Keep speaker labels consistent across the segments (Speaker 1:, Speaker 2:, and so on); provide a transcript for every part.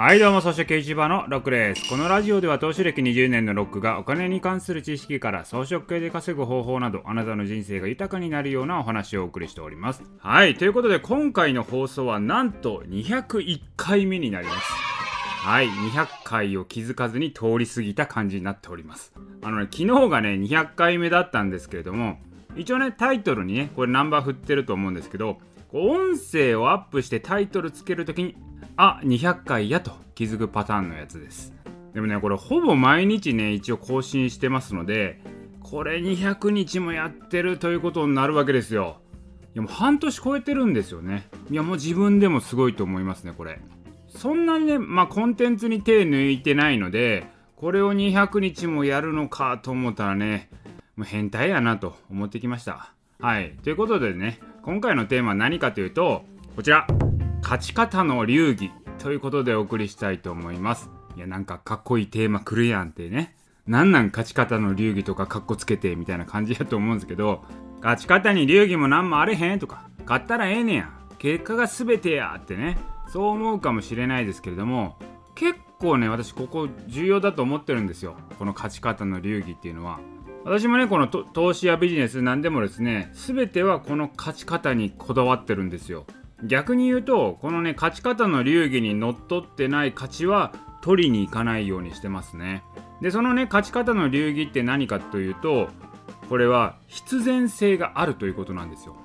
Speaker 1: はいどうも、そしてケイチバのロックです。このラジオでは投資歴20年のロックがお金に関する知識から装飾系で稼ぐ方法などあなたの人生が豊かになるようなお話をお送りしております。はい、ということで今回の放送はなんと201回目になります。はい、200回を気づかずに通り過ぎた感じになっております。あのね、昨日がね、200回目だったんですけれども、一応ね、タイトルにね、これナンバー振ってると思うんですけど、音声をアップしてタイトルつけるときにあ200回やと気づくパターンのやつです。でもねこれほぼ毎日ね一応更新してますのでこれ200日もやってるということになるわけですよ。いやもう半年超えてるんですよね。いやもう自分でもすごいと思いますねこれ。そんなにねまあコンテンツに手抜いてないのでこれを200日もやるのかと思ったらねもう変態やなと思ってきました。はい。ということでね今回のテーマは何かというとこちら。勝ち方の流儀ということでお送りしたいと思います。いや、なんかかっこいいテーマ来るやんってね。なんなん勝ち方の流儀とかかっこつけてみたいな感じやと思うんですけど、勝ち方に流儀もなんもあれへんとか、勝ったらええねや。結果が全てやってね。そう思うかもしれないですけれども、結構ね、私ここ重要だと思ってるんですよ。この勝ち方の流儀っていうのは。私もね、この投資やビジネス何でもですね、全てはこの勝ち方にこだわってるんですよ。逆に言うとこのね勝ち方の流儀にのっとってない勝ちは取りに行かないようにしてますね。でそのね勝ち方の流儀って何かというとこれは必然性があるということなんですよ。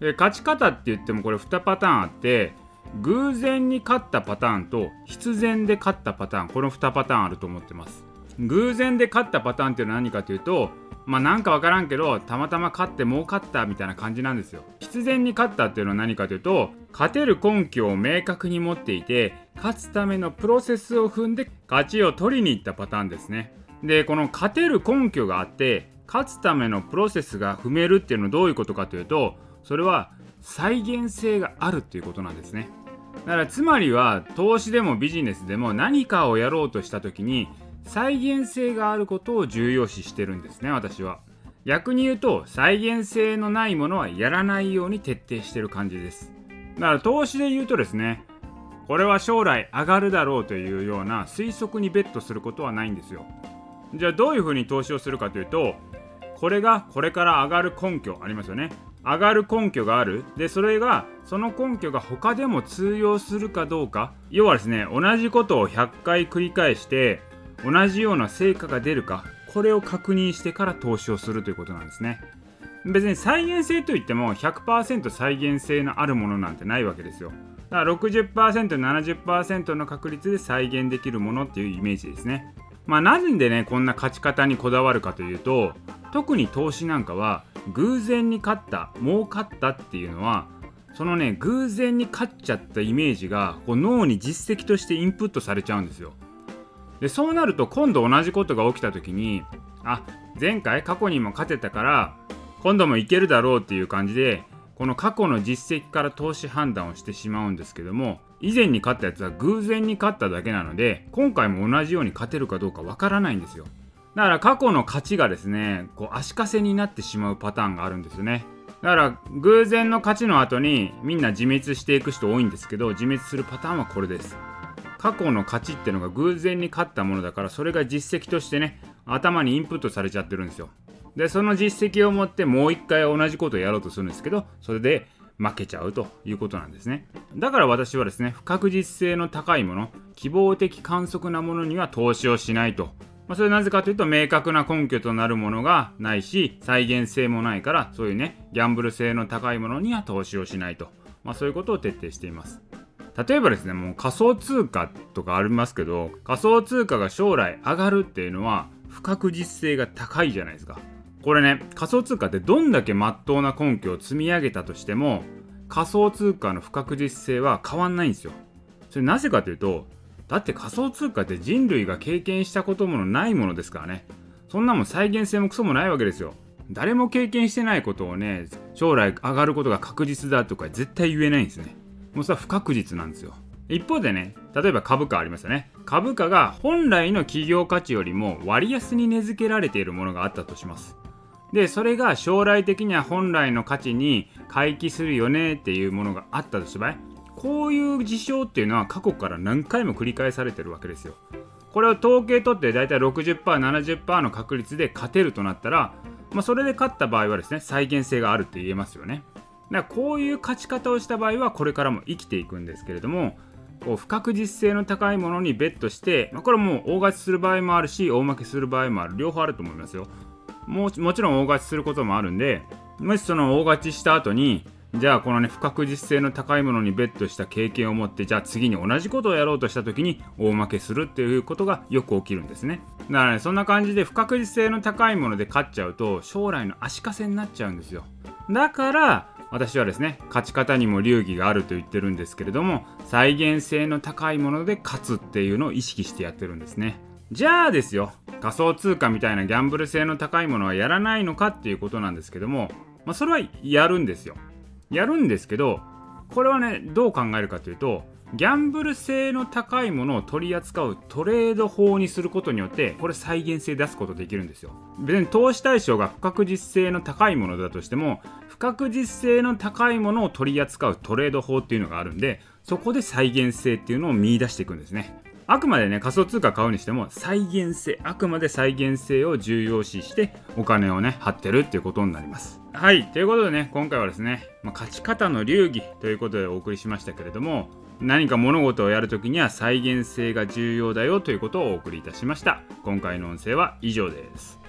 Speaker 1: で勝ち方って言ってもこれ2パターンあって偶然に勝ったパターンと必然で勝ったパターンこの2パターンあると思ってます。偶然で勝ったパターンっていうのは何かというとまあなんか分からんけどたまたま勝って儲かったみたいな感じなんですよ。必然に勝ったっていうのは何かというと勝てる根拠を明確に持っていて勝つためのプロセスを踏んで勝ちを取りに行ったパターンですね。でこの勝てる根拠があって勝つためのプロセスが踏めるっていうのはどういうことかというとそれは再現性があるっていうことなんですね。だからつまりは投資でもビジネスでも何かをやろうとした時に再現性があることを重要視してるんですね私は。逆に言うと再現性のないものはやらないように徹底してる感じです。だから投資で言うとですねこれは将来上がるだろうというような推測にベットすることはないんですよ。じゃあどういうふうに投資をするかというとこれがこれから上がる根拠ありますよね。上がる根拠がある。でそれがその根拠が他でも通用するかどうか。要はですね同じことを100回繰り返して同じような成果が出るか。これを確認してから投資をするということなんですね。別に再現性といっても100%再現性のあるものなんてないわけですよ。だから 60%70% の確率で再現できるものっていうイメージですね。まあなんでねこんな勝ち方にこだわるかというと特に投資なんかは偶然に勝った儲かったっていうのはそのね偶然に勝っちゃったイメージがこう脳に実績としてインプットされちゃうんですよ。でそうなると今度同じことが起きた時にあ前回過去にも勝てたから今度もいけるだろうっていう感じでこの過去の実績から投資判断をしてしまうんですけども以前に勝ったやつは偶然に勝っただけなので今回も同じように勝てるかどうかわからないんですよ。だから過去の勝ちがですねこう足かせになってしまうパターンがあるんですよね。だから偶然の勝ちの後にみんな自滅していく人多いんですけど自滅するパターンはこれです。過去の勝ちってのが偶然に勝ったものだからそれが実績としてね頭にインプットされちゃってるんですよ。でその実績を持ってもう一回同じことをやろうとするんですけどそれで負けちゃうということなんですね。だから私はですね不確実性の高いもの希望的観測なものには投資をしないと。まあ、それはなぜかというと明確な根拠となるものがないし再現性もないからそういうねギャンブル性の高いものには投資をしないと、まあ、そういうことを徹底しています。例えばですねもう仮想通貨とかありますけど仮想通貨が将来上がるっていうのは不確実性が高いじゃないですか。これね仮想通貨ってどんだけ真っ当な根拠を積み上げたとしても仮想通貨の不確実性は変わんないんですよ。それなぜかというとだって仮想通貨って人類が経験したこともないものですからね。そんなもん再現性もクソもないわけですよ。誰も経験してないことをね将来上がることが確実だとか絶対言えないんですね。もうそれは不確実なんですよ。一方でね例えば株価ありますよね。株価が本来の企業価値よりも割安に値付けられているものがあったとします。でそれが将来的には本来の価値に回帰するよねっていうものがあったとした場合こういう事象っていうのは過去から何回も繰り返されてるわけですよ。これを統計取って大体 60%70% の確率で勝てるとなったら、まあ、それで勝った場合はですね再現性があるって言えますよね。だからこういう勝ち方をした場合はこれからも生きていくんですけれどもこう不確実性の高いものにベットして、まあ、これはもう大勝ちする場合もあるし大負けする場合もある。両方あると思いますよ。ももちろん大勝ちすることもあるんでもしその大勝ちした後にじゃあこのね不確実性の高いものにベットした経験を持ってじゃあ次に同じことをやろうとした時に大負けするっていうことがよく起きるんですね。だからねそんな感じで不確実性の高いもので勝っちゃうと将来の足かせになっちゃうんですよ。だから私はですね勝ち方にも流儀があると言ってるんですけれども再現性の高いもので勝つっていうのを意識してやってるんですね。じゃあですよ仮想通貨みたいなギャンブル性の高いものはやらないのかっていうことなんですけども、まあ、それはやるんですよ。やるんですけどこれはねどう考えるかというとギャンブル性の高いものを取り扱うトレード法にすることによってこれ再現性出すことできるんですよ。別に投資対象が不確実性の高いものだとしても不確実性の高いものを取り扱うトレード法っていうのがあるんでそこで再現性っていうのを見出していくんですね。あくまでね仮想通貨買うにしても再現性あくまで再現性を重要視してお金をね張ってるっていうことになります。はいということでね今回はですね、まあ、勝ち方の流儀ということでお送りしましたけれども何か物事をやるときには再現性が重要だよということをお送りいたしました。今回の音声は以上です。